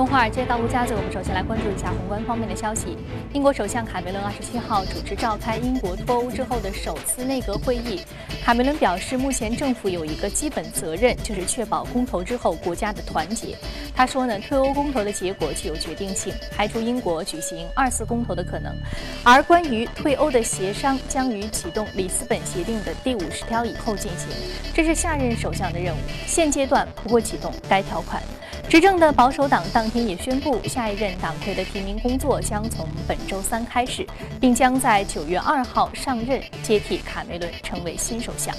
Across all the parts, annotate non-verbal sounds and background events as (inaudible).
从华尔街到陆家嘴，我们首先来关注一下宏观方面的消息。英国首相卡梅伦二十七号主持召开英国脱欧之后的首次内阁会议。卡梅伦表示，目前政府有一个基本责任，就是确保公投之后国家的团结。他说呢，退欧公投的结果具有决定性，排除英国举行二次公投的可能。而关于退欧的协商将于启动里斯本协定的第五十条以后进行，这是下任首相的任务，现阶段不会启动该条款。执政的保守党当天也宣布，下一任党魁的提名工作将从本周三开始，并将在九月二号上任，接替卡梅伦成为新首相。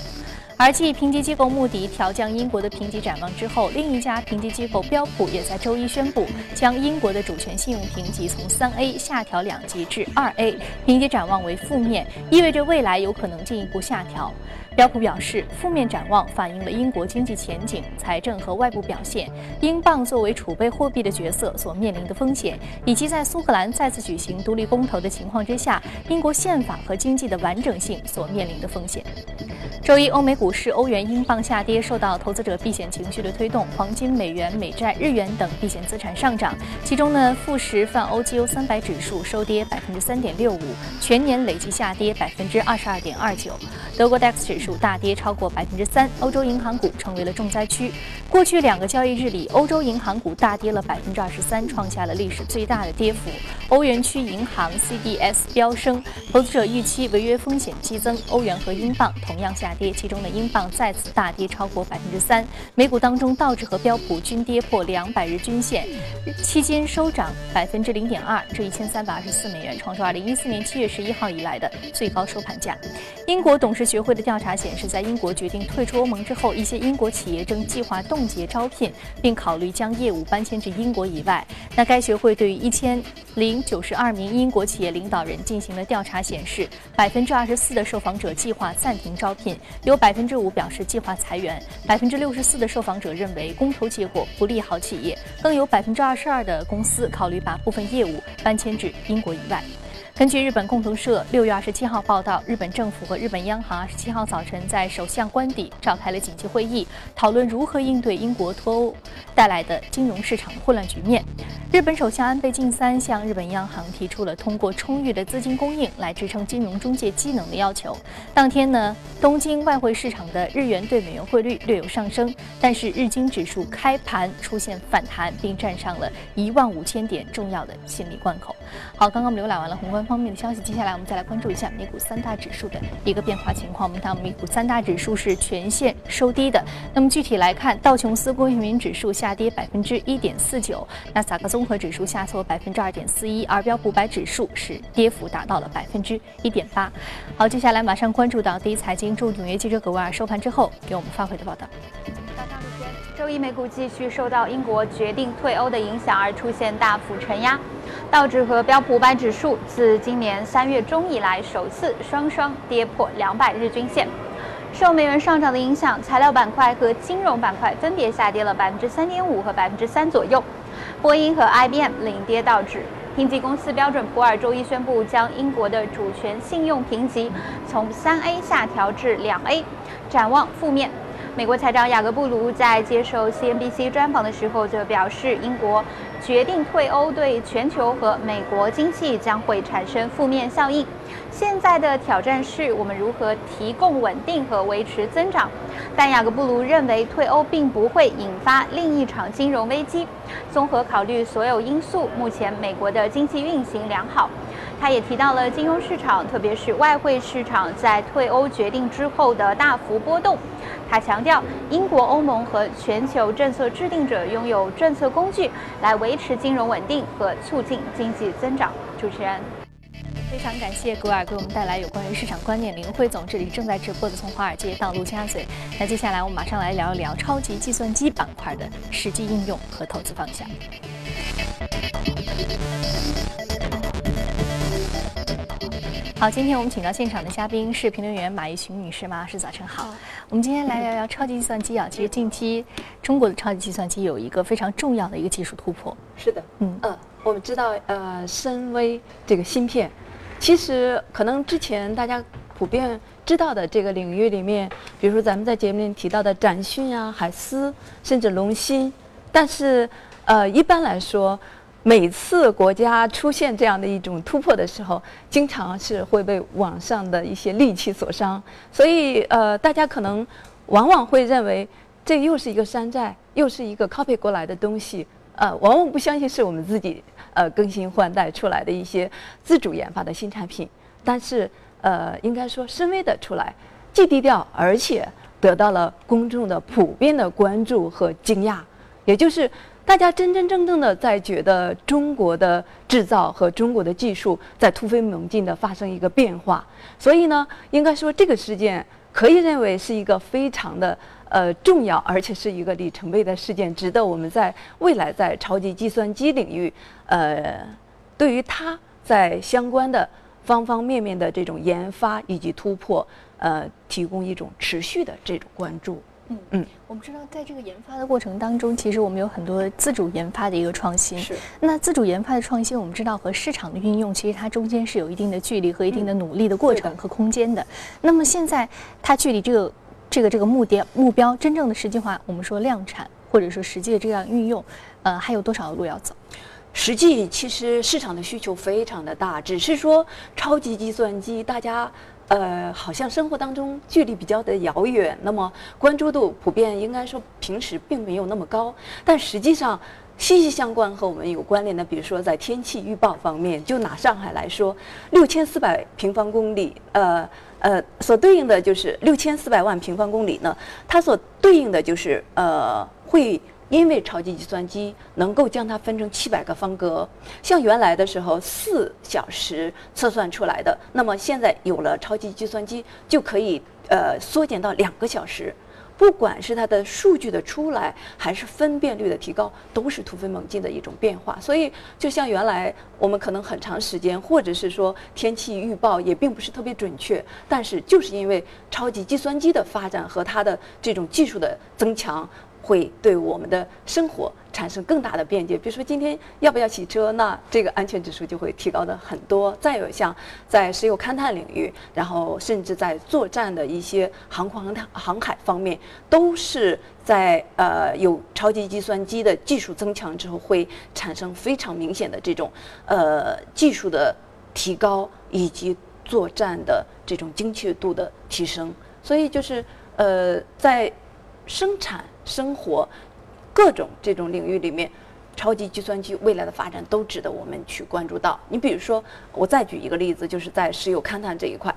而继评级机构穆迪调降英国的评级展望之后，另一家评级机构标普也在周一宣布，将英国的主权信用评级从三 A 下调两级至二 A，评级展望为负面，意味着未来有可能进一步下调。标普表示，负面展望反映了英国经济前景、财政和外部表现，英镑作为储备货币的角色所面临的风险，以及在苏格兰再次举行独立公投的情况之下，英国宪法和经济的完整性所面临的风险。周一，欧美股市欧元、英镑下跌，受到投资者避险情绪的推动，黄金、美元、美债、日元等避险资产上涨。其中呢，富时泛欧绩优三百指数收跌百分之三点六五，全年累计下跌百分之二十二点二九。德国 DAX 指数大跌超过百分之三，欧洲银行股成为了重灾区。过去两个交易日里，欧洲银行股大跌了百分之二十三，创下了历史最大的跌幅。欧元区银行 CDS 飙升，投资者预期违约风险激增。欧元和英镑同样下跌，其中的英镑再次大跌超过百分之三。美股当中，道指和标普均跌破两百日均线，期间收涨百分之零点二，至一千三百二十四美元，创出二零一四年七月十一号以来的最高收盘价。英国董事学会的调查显示，在英国决定退出欧盟之后，一些英国企业正计划冻结招聘，并考虑将业务搬迁至英国以外。那该学会对于一千零九十二名英国企业领导人进行了调查，显示百分之二十四的受访者计划暂停招聘，有百分之五表示计划裁员，百分之六十四的受访者认为公投结果不利好企业，更有百分之二十二的公司考虑把部分业务搬迁至英国以外。根据日本共同社六月二十七号报道，日本政府和日本央行二十七号早晨在首相官邸召开了紧急会议，讨论如何应对英国脱欧带来的金融市场混乱局面。日本首相安倍晋三向日本央行提出了通过充裕的资金供应来支撑金融中介机能的要求。当天呢，东京外汇市场的日元对美元汇率略有上升，但是日经指数开盘出现反弹，并站上了一万五千点重要的心理关口。好，刚刚我们浏览完了宏观。方面的消息，接下来我们再来关注一下美股三大指数的一个变化情况。我们看美股三大指数是全线收低的。那么具体来看，道琼斯工业平指数下跌百分之一点四九，纳斯达克综合指数下挫百分之二点四一，而标普百指数是跌幅达到了百分之一点八。好，接下来马上关注到第一财经驻纽约记者葛维尔收盘之后给我们发回的报道。周一美股继续受到英国决定退欧的影响而出现大幅承压。道指和标普五百指数自今年三月中以来首次双双跌破两百日均线。受美元上涨的影响，材料板块和金融板块分别下跌了百分之三点五和百分之三左右。波音和 IBM 领跌道指。评级公司标准普尔周一宣布将英国的主权信用评级从三 A 下调至两 A，展望负面。美国财长雅各布卢在接受 CNBC 专访的时候则表示，英国决定退欧对全球和美国经济将会产生负面效应。现在的挑战是我们如何提供稳定和维持增长。但雅各布卢认为，退欧并不会引发另一场金融危机。综合考虑所有因素，目前美国的经济运行良好。他也提到了金融市场，特别是外汇市场在退欧决定之后的大幅波动。他强调，英国、欧盟和全球政策制定者拥有政策工具来维持金融稳定和促进经济增长。主持人，非常感谢格尔给我们带来有关于市场观念。林辉总，这里正在直播的从华尔街到陆家嘴。那接下来我们马上来聊一聊超级计算机板块的实际应用和投资方向。好，今天我们请到现场的嘉宾是评论员马一群女士，马老师早晨好。我们今天来聊聊超级计算机啊，其实近期中国的超级计算机有一个非常重要的一个技术突破。是的，嗯呃，我们知道呃，深微这个芯片，其实可能之前大家普遍知道的这个领域里面，比如说咱们在节目里提到的展讯啊、海思，甚至龙芯，但是。呃，一般来说，每次国家出现这样的一种突破的时候，经常是会被网上的一些戾气所伤，所以呃，大家可能往往会认为这又是一个山寨，又是一个 copy 过来的东西，呃，往往不相信是我们自己呃更新换代出来的一些自主研发的新产品，但是呃，应该说深微的出来，既低调，而且得到了公众的普遍的关注和惊讶，也就是大家真真正正的在觉得中国的制造和中国的技术在突飞猛进的发生一个变化，所以呢，应该说这个事件可以认为是一个非常的呃重要，而且是一个里程碑的事件，值得我们在未来在超级计算机领域，呃，对于它在相关的方方面面的这种研发以及突破，呃，提供一种持续的这种关注。嗯嗯，我们知道，在这个研发的过程当中，其实我们有很多自主研发的一个创新。是那自主研发的创新，我们知道和市场的运用，其实它中间是有一定的距离和一定的努力的过程和空间的。那么现在它距离这个这个这个目标目标真正的实际化，我们说量产或者说实际的这样运用，呃，还有多少的路要走？实际其实市场的需求非常的大，只是说超级计算机大家呃好像生活当中距离比较的遥远，那么关注度普遍应该说平时并没有那么高，但实际上。息息相关和我们有关联的，比如说在天气预报方面，就拿上海来说，六千四百平方公里，呃呃，所对应的就是六千四百万平方公里呢，它所对应的就是呃会因为超级计算机能够将它分成七百个方格，像原来的时候四小时测算出来的，那么现在有了超级计算机，就可以呃缩减到两个小时。不管是它的数据的出来，还是分辨率的提高，都是突飞猛进的一种变化。所以，就像原来我们可能很长时间，或者是说天气预报也并不是特别准确，但是就是因为超级计算机的发展和它的这种技术的增强。会对我们的生活产生更大的便捷。比如说今天要不要洗车，那这个安全指数就会提高的很多。再有像在石油勘探领域，然后甚至在作战的一些航空航航海方面，都是在呃有超级计算机的技术增强之后，会产生非常明显的这种呃技术的提高以及作战的这种精确度的提升。所以就是呃在生产。生活各种这种领域里面，超级计算机未来的发展都值得我们去关注到。你比如说，我再举一个例子，就是在石油勘探这一块，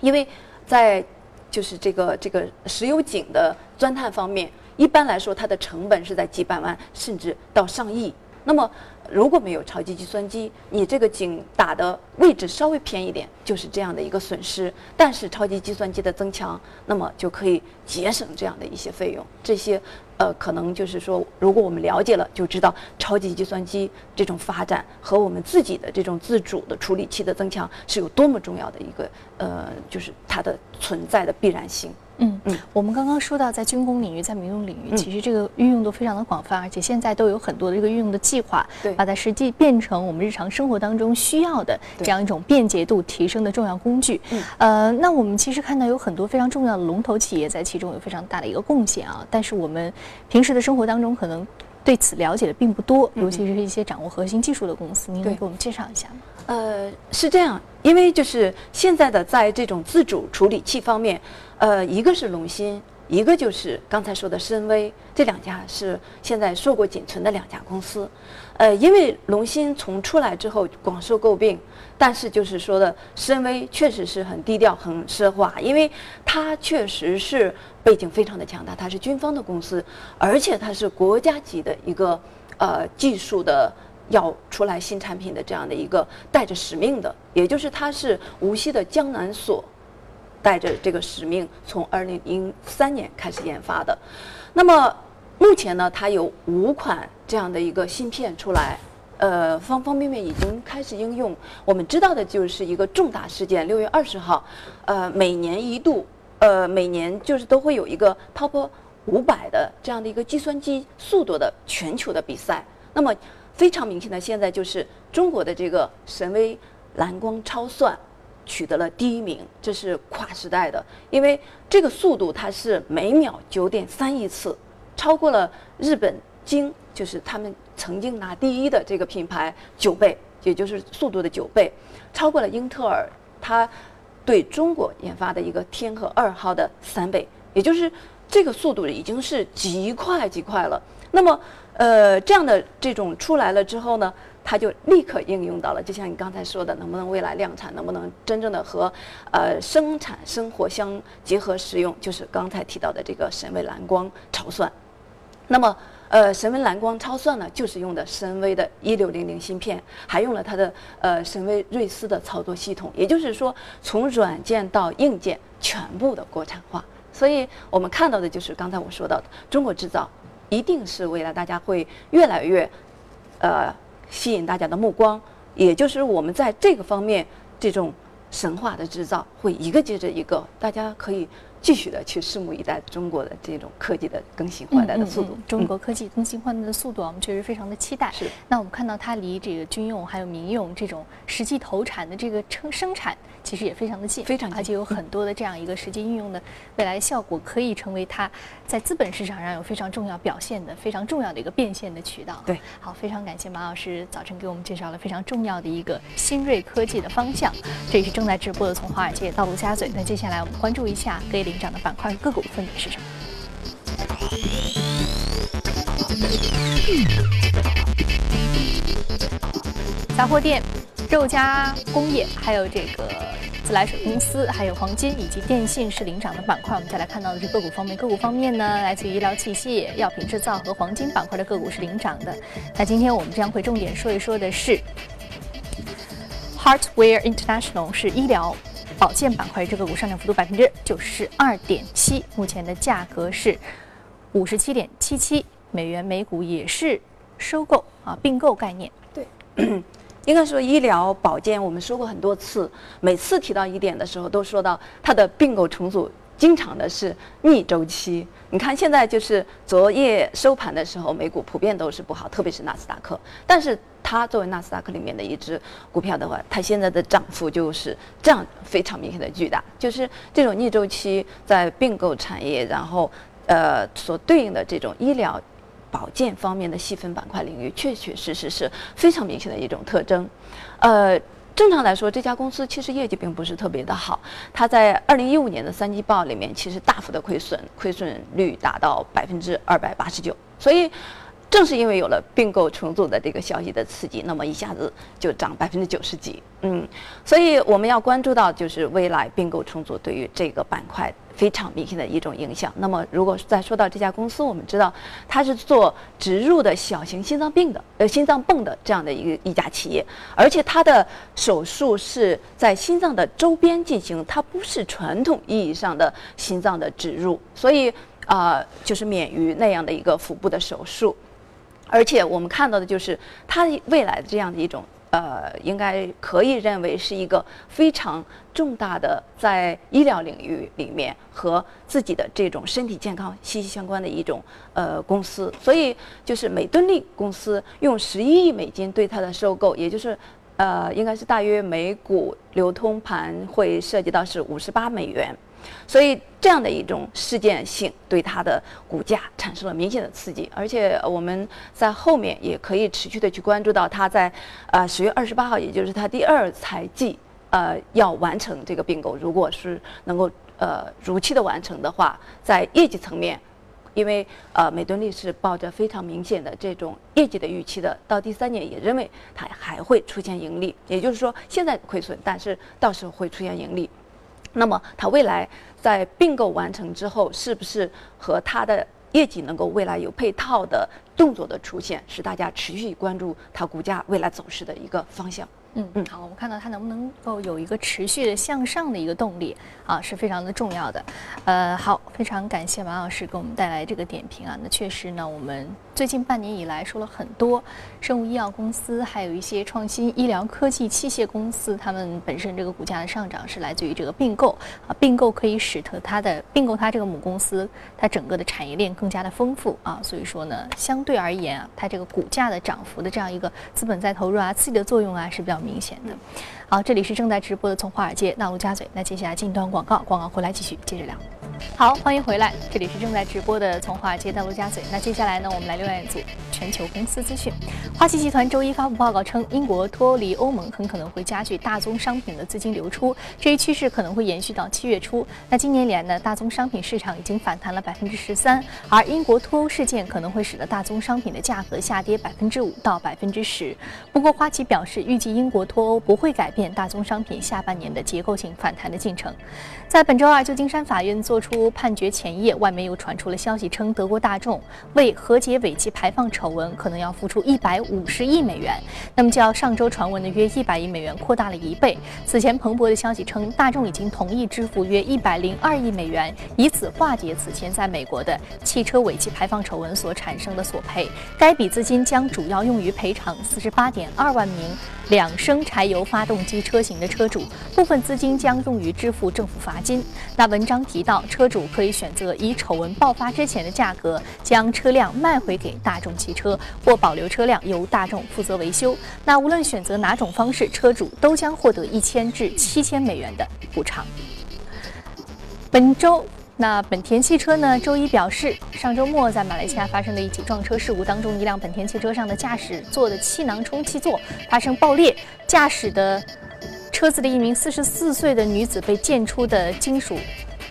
因为在就是这个这个石油井的钻探方面，一般来说它的成本是在几百万甚至到上亿。那么如果没有超级计算机，你这个井打的位置稍微偏一点，就是这样的一个损失。但是超级计算机的增强，那么就可以节省这样的一些费用。这些，呃，可能就是说，如果我们了解了，就知道超级计算机这种发展和我们自己的这种自主的处理器的增强是有多么重要的一个，呃，就是它的存在的必然性。嗯。嗯，我们刚刚说到，在军工领域，在民用领域，其实这个运用都非常的广泛，而且现在都有很多的这个运用的计划，对，把它实际变成我们日常生活当中需要的这样一种便捷度提升的重要工具。嗯，呃，那我们其实看到有很多非常重要的龙头企业在其中有非常大的一个贡献啊，但是我们平时的生活当中可能对此了解的并不多，尤其是一些掌握核心技术的公司，您能给我们介绍一下吗？呃，是这样，因为就是现在的在这种自主处理器方面。呃，一个是龙芯，一个就是刚才说的深威，这两家是现在硕果仅存的两家公司。呃，因为龙芯从出来之后广受诟病，但是就是说的深威确实是很低调、很奢华，因为它确实是背景非常的强大，它是军方的公司，而且它是国家级的一个呃技术的要出来新产品的这样的一个带着使命的，也就是它是无锡的江南所。带着这个使命，从二零零三年开始研发的。那么目前呢，它有五款这样的一个芯片出来，呃，方方面面已经开始应用。我们知道的就是一个重大事件，六月二十号，呃，每年一度，呃，每年就是都会有一个 Top 五百的这样的一个计算机速度的全球的比赛。那么非常明显的，现在就是中国的这个神威蓝光超算。取得了第一名，这是跨时代的，因为这个速度它是每秒九点三亿次，超过了日本京，就是他们曾经拿第一的这个品牌九倍，也就是速度的九倍，超过了英特尔，它对中国研发的一个天河二号的三倍，也就是这个速度已经是极快极快了。那么，呃，这样的这种出来了之后呢，它就立刻应用到了，就像你刚才说的，能不能未来量产，能不能真正的和呃生产生活相结合使用，就是刚才提到的这个神威蓝光超算。那么，呃，神威蓝光超算呢，就是用的神威的一六零零芯片，还用了它的呃神威瑞思的操作系统，也就是说，从软件到硬件全部的国产化。所以我们看到的就是刚才我说到的中国制造。一定是未来大家会越来越，呃，吸引大家的目光，也就是我们在这个方面这种神话的制造会一个接着一个，大家可以。继续的去拭目以待中国的这种科技的更新换代的速度。中国科技更新换代的速度，我们确实非常的期待。是。那我们看到它离这个军用还有民用这种实际投产的这个生生产，其实也非常的近，非常近，而且有很多的这样一个实际运用的未来效果，可以成为它在资本市场上有非常重要表现的非常重要的一个变现的渠道。对。好，非常感谢马老师早晨给我们介绍了非常重要的一个新锐科技的方向。这里是正在直播的从华尔街到陆家嘴。那接下来我们关注一下可以领涨的板块。个股分别是什么？杂货店、肉加工业，还有这个自来水公司，还有黄金以及电信是领涨的板块。我们再来看到的是个股方面，个股方面呢，来自于医疗器械、药品制造和黄金板块的个股是领涨的。那今天我们将会重点说一说的是，Heartware International 是医疗。保健板块这个股上涨幅度百分之九十二点七，目前的价格是五十七点七七美元每股，也是收购啊并购概念。对，(coughs) (coughs) 应该说医疗保健，我们说过很多次，每次提到一点的时候，都说到它的并购重组。经常的是逆周期，你看现在就是昨夜收盘的时候，美股普遍都是不好，特别是纳斯达克。但是它作为纳斯达克里面的一只股票的话，它现在的涨幅就是这样非常明显的巨大，就是这种逆周期在并购产业，然后呃所对应的这种医疗保健方面的细分板块领域，确确实实是非常明显的一种特征，呃。正常来说，这家公司其实业绩并不是特别的好。它在二零一五年的三季报里面，其实大幅的亏损，亏损率达到百分之二百八十九。所以。正是因为有了并购重组的这个消息的刺激，那么一下子就涨百分之九十几，嗯，所以我们要关注到就是未来并购重组对于这个板块非常明显的一种影响。那么，如果再说到这家公司，我们知道它是做植入的小型心脏病的，呃，心脏泵的这样的一个一家企业，而且它的手术是在心脏的周边进行，它不是传统意义上的心脏的植入，所以啊，就是免于那样的一个腹部的手术。而且我们看到的就是它未来的这样的一种呃，应该可以认为是一个非常重大的在医疗领域里面和自己的这种身体健康息息相关的一种呃公司。所以就是美敦力公司用十一亿美金对它的收购，也就是呃，应该是大约每股流通盘会涉及到是五十八美元。所以这样的一种事件性对它的股价产生了明显的刺激，而且我们在后面也可以持续的去关注到它在呃十月二十八号，也就是它第二财季呃要完成这个并购，如果是能够呃如期的完成的话，在业绩层面，因为呃美敦力是抱着非常明显的这种业绩的预期的，到第三年也认为它还会出现盈利，也就是说现在亏损，但是到时候会出现盈利。那么，它未来在并购完成之后，是不是和它的业绩能够未来有配套的动作的出现，是大家持续关注它股价未来走势的一个方向？嗯嗯，好，我们看到它能不能够有一个持续的向上的一个动力啊，是非常的重要的。呃，好，非常感谢马老师给我们带来这个点评啊。那确实呢，我们最近半年以来说了很多生物医药公司，还有一些创新医疗科技器械公司，他们本身这个股价的上涨是来自于这个并购啊，并购可以使得它的并购它这个母公司，它整个的产业链更加的丰富啊。所以说呢，相对而言啊，它这个股价的涨幅的这样一个资本再投入啊，刺激的作用啊是比较。明显的，好，这里是正在直播的，从华尔街到陆家嘴。那接下来进一段广告，广告回来继续接着聊。好，欢迎回来，这里是正在直播的《从华尔街到陆家嘴》。那接下来呢，我们来浏览一组全球公司资讯。花旗集团周一发布报告称，英国脱离欧盟很可能会加剧大宗商品的资金流出，这一趋势可能会延续到七月初。那今年以来呢，大宗商品市场已经反弹了百分之十三，而英国脱欧事件可能会使得大宗商品的价格下跌百分之五到百分之十。不过，花旗表示，预计英国脱欧不会改变大宗商品下半年的结构性反弹的进程。在本周二，旧金山法院作出判决前夜，外媒又传出了消息称，德国大众为和解尾气排放丑闻，可能要付出一百五十亿美元。那么，较上周传闻的约一百亿美元扩大了一倍。此前，彭博的消息称，大众已经同意支付约一百零二亿美元，以此化解此前在美国的汽车尾气排放丑闻所产生的索赔。该笔资金将主要用于赔偿四十八点二万名。两升柴油发动机车型的车主，部分资金将用于支付政府罚金。那文章提到，车主可以选择以丑闻爆发之前的价格将车辆卖回给大众汽车，或保留车辆由大众负责维修。那无论选择哪种方式，车主都将获得一千至七千美元的补偿。本周。那本田汽车呢？周一表示，上周末在马来西亚发生的一起撞车事故当中，一辆本田汽车上的驾驶座的气囊充气座发生爆裂，驾驶的车子的一名四十四岁的女子被溅出的金属。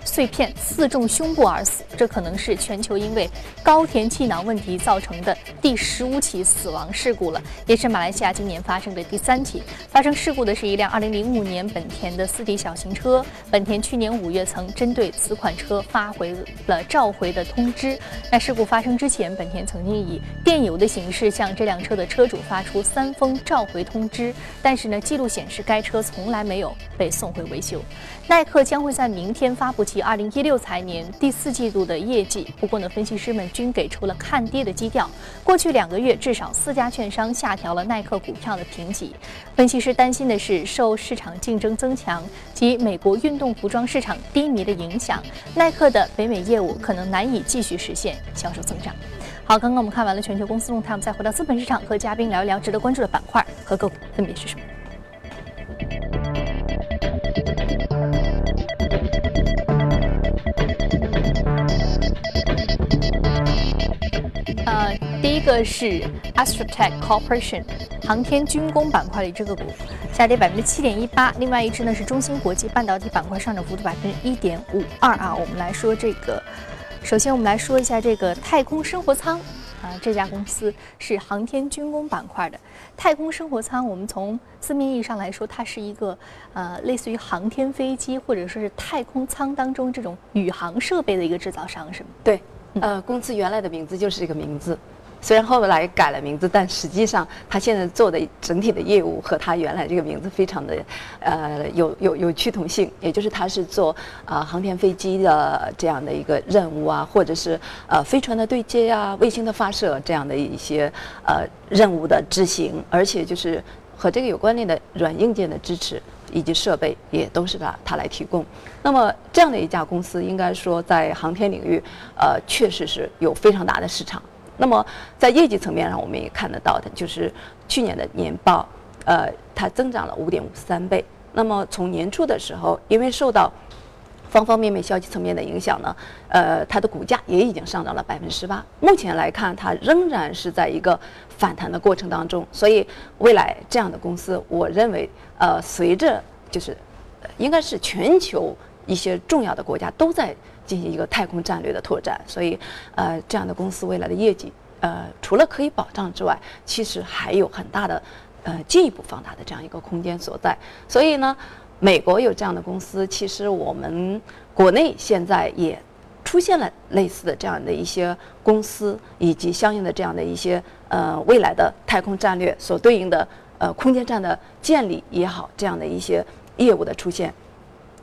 碎片刺中胸部而死，这可能是全球因为高田气囊问题造成的第十五起死亡事故了，也是马来西亚今年发生的第三起。发生事故的是一辆2005年本田的四 D 小型车，本田去年五月曾针对此款车发回了召回的通知。在事故发生之前，本田曾经以电邮的形式向这辆车的车主发出三封召回通知，但是呢，记录显示该车从来没有被送回维修。耐克将会在明天发布其。二零一六财年第四季度的业绩，不过呢，分析师们均给出了看跌的基调。过去两个月，至少四家券商下调了耐克股票的评级。分析师担心的是，受市场竞争增强及美国运动服装市场低迷的影响，耐克的北美业务可能难以继续实现销售增长。好，刚刚我们看完了全球公司动态，我们再回到资本市场，和嘉宾聊一聊值得关注的板块和个股分别是什么。第一个是 Astrotech Corporation，航天军工板块里这个股下跌百分之七点一八。另外一只呢是中芯国际半导体板块上涨幅度百分之一点五二啊。我们来说这个，首先我们来说一下这个太空生活舱啊，这家公司是航天军工板块的太空生活舱。我们从字面意义上来说，它是一个呃类似于航天飞机或者说是太空舱当中这种宇航设备的一个制造商，是吗？对，呃，公司原来的名字就是这个名字。虽然后来改了名字，但实际上他现在做的整体的业务和他原来这个名字非常的，呃，有有有趋同性。也就是他是做啊航天飞机的这样的一个任务啊，或者是呃飞船的对接啊、卫星的发射这样的一些呃任务的执行，而且就是和这个有关联的软硬件的支持以及设备也都是他他来提供。那么这样的一家公司，应该说在航天领域，呃，确实是有非常大的市场。那么在业绩层面上，我们也看得到的，就是去年的年报，呃，它增长了五点五三倍。那么从年初的时候，因为受到方方面面消息层面的影响呢，呃，它的股价也已经上涨了百分之十八。目前来看，它仍然是在一个反弹的过程当中。所以未来这样的公司，我认为，呃，随着就是应该是全球一些重要的国家都在。进行一个太空战略的拓展，所以，呃，这样的公司未来的业绩，呃，除了可以保障之外，其实还有很大的，呃，进一步放大的这样一个空间所在。所以呢，美国有这样的公司，其实我们国内现在也出现了类似的这样的一些公司，以及相应的这样的一些呃未来的太空战略所对应的呃空间站的建立也好，这样的一些业务的出现。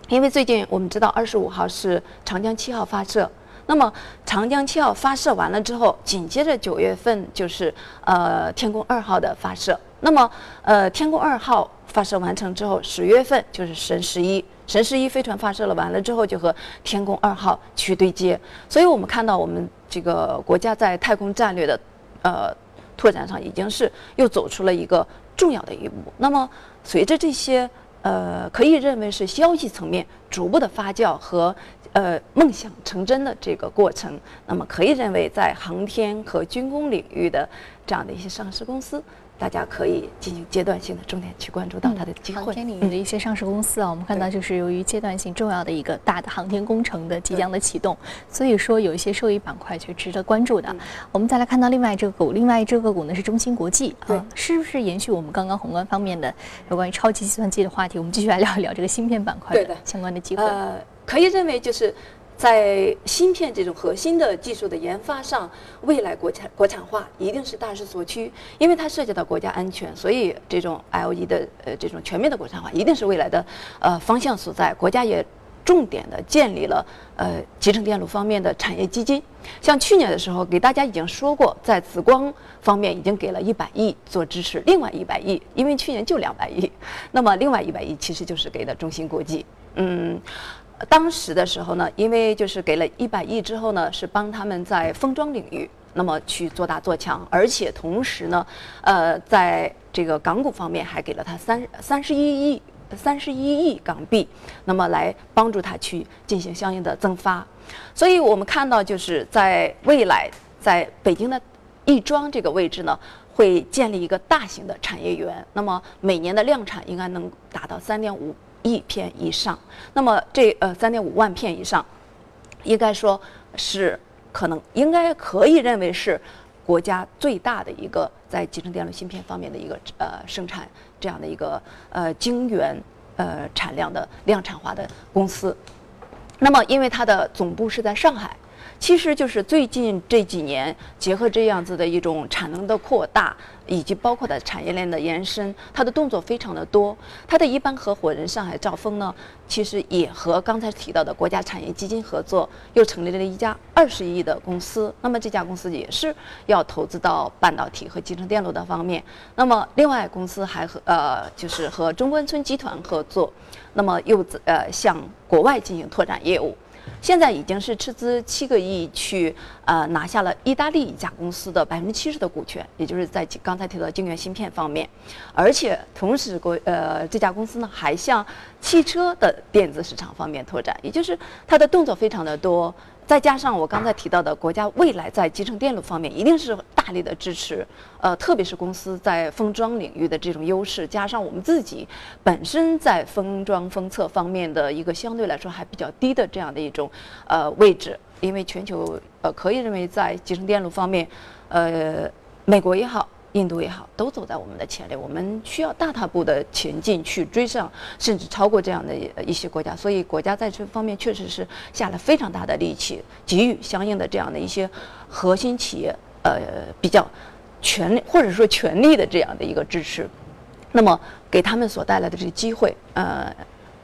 因为最近我们知道，二十五号是长江七号发射，那么长江七号发射完了之后，紧接着九月份就是呃天宫二号的发射。那么呃天宫二号发射完成之后，十月份就是神十一，神十一飞船发射了完了之后，就和天宫二号去对接。所以我们看到，我们这个国家在太空战略的呃拓展上，已经是又走出了一个重要的一步。那么随着这些。呃，可以认为是消息层面逐步的发酵和呃梦想成真的这个过程。那么可以认为，在航天和军工领域的这样的一些上市公司。大家可以进行阶段性的重点去关注到它的机会。航天领域的一些上市公司啊，我们看到就是由于阶段性重要的一个大的航天工程的即将的启动，所以说有一些受益板块却值得关注的。我们再来看到另外这个股，另外这个股呢是中芯国际啊，是不是延续我们刚刚宏观方面的有关于超级计算机的话题？我们继续来聊一聊这个芯片板块的相关的机会。呃，可以认为就是。在芯片这种核心的技术的研发上，未来国产国产化一定是大势所趋，因为它涉及到国家安全，所以这种 L E 的呃这种全面的国产化一定是未来的呃方向所在。国家也重点的建立了呃集成电路方面的产业基金，像去年的时候给大家已经说过，在紫光方面已经给了一百亿做支持，另外一百亿，因为去年就两百亿，那么另外一百亿其实就是给的中芯国际，嗯。当时的时候呢，因为就是给了一百亿之后呢，是帮他们在封装领域那么去做大做强，而且同时呢，呃，在这个港股方面还给了他三三十一亿三十一亿港币，那么来帮助他去进行相应的增发。所以我们看到就是在未来，在北京的亦庄这个位置呢，会建立一个大型的产业园，那么每年的量产应该能达到三点五。亿片以上，那么这呃三点五万片以上，应该说是可能应该可以认为是国家最大的一个在集成电路芯片方面的一个呃生产这样的一个呃晶圆呃产量的量产化的公司。那么因为它的总部是在上海。其实就是最近这几年，结合这样子的一种产能的扩大，以及包括的产业链的延伸，它的动作非常的多。它的一般合伙人上海兆丰呢，其实也和刚才提到的国家产业基金合作，又成立了一家二十亿的公司。那么这家公司也是要投资到半导体和集成电路的方面。那么另外公司还和呃就是和中关村集团合作，那么又呃向国外进行拓展业务。现在已经是斥资七个亿去呃拿下了意大利一家公司的百分之七十的股权，也就是在刚才提到晶圆芯片方面，而且同时国呃这家公司呢还向汽车的电子市场方面拓展，也就是它的动作非常的多。再加上我刚才提到的，国家未来在集成电路方面一定是大力的支持，呃，特别是公司在封装领域的这种优势，加上我们自己本身在封装封测方面的一个相对来说还比较低的这样的一种呃位置，因为全球呃可以认为在集成电路方面，呃，美国也好。印度也好，都走在我们的前列，我们需要大踏步的前进，去追上甚至超过这样的一些国家。所以，国家在这方面确实是下了非常大的力气，给予相应的这样的一些核心企业，呃，比较全力或者说全力的这样的一个支持。那么，给他们所带来的这个机会，呃，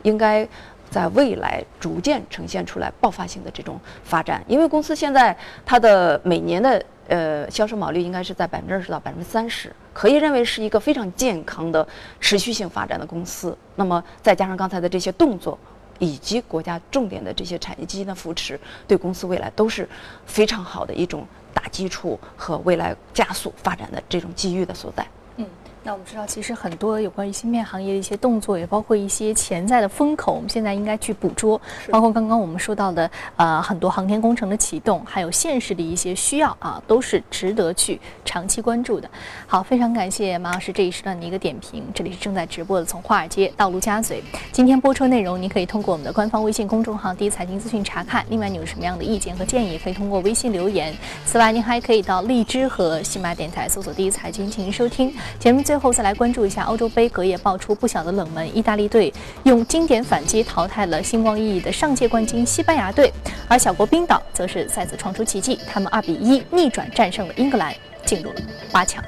应该在未来逐渐呈现出来爆发性的这种发展。因为公司现在它的每年的。呃，销售毛利应该是在百分之二十到百分之三十，可以认为是一个非常健康的持续性发展的公司。那么再加上刚才的这些动作，以及国家重点的这些产业基金的扶持，对公司未来都是非常好的一种打基础和未来加速发展的这种机遇的所在。嗯那我们知道，其实很多有关于芯片行业的一些动作，也包括一些潜在的风口，我们现在应该去捕捉。包括刚刚我们说到的，呃，很多航天工程的启动，还有现实的一些需要啊，都是值得去长期关注的。好，非常感谢马老师这一时段的一个点评。这里是正在直播的，从华尔街到陆家嘴。今天播出内容，您可以通过我们的官方微信公众号“第一财经资讯”查看。另外，你有什么样的意见和建议，可以通过微信留言。此外，您还可以到荔枝和喜马电台搜索“第一财经”进行收听节目。最最后再来关注一下欧洲杯，隔夜爆出不小的冷门，意大利队用经典反击淘汰了星光熠熠的上届冠军西班牙队，而小国冰岛则是再次创出奇迹，他们二比一逆转战胜了英格兰，进入了八强。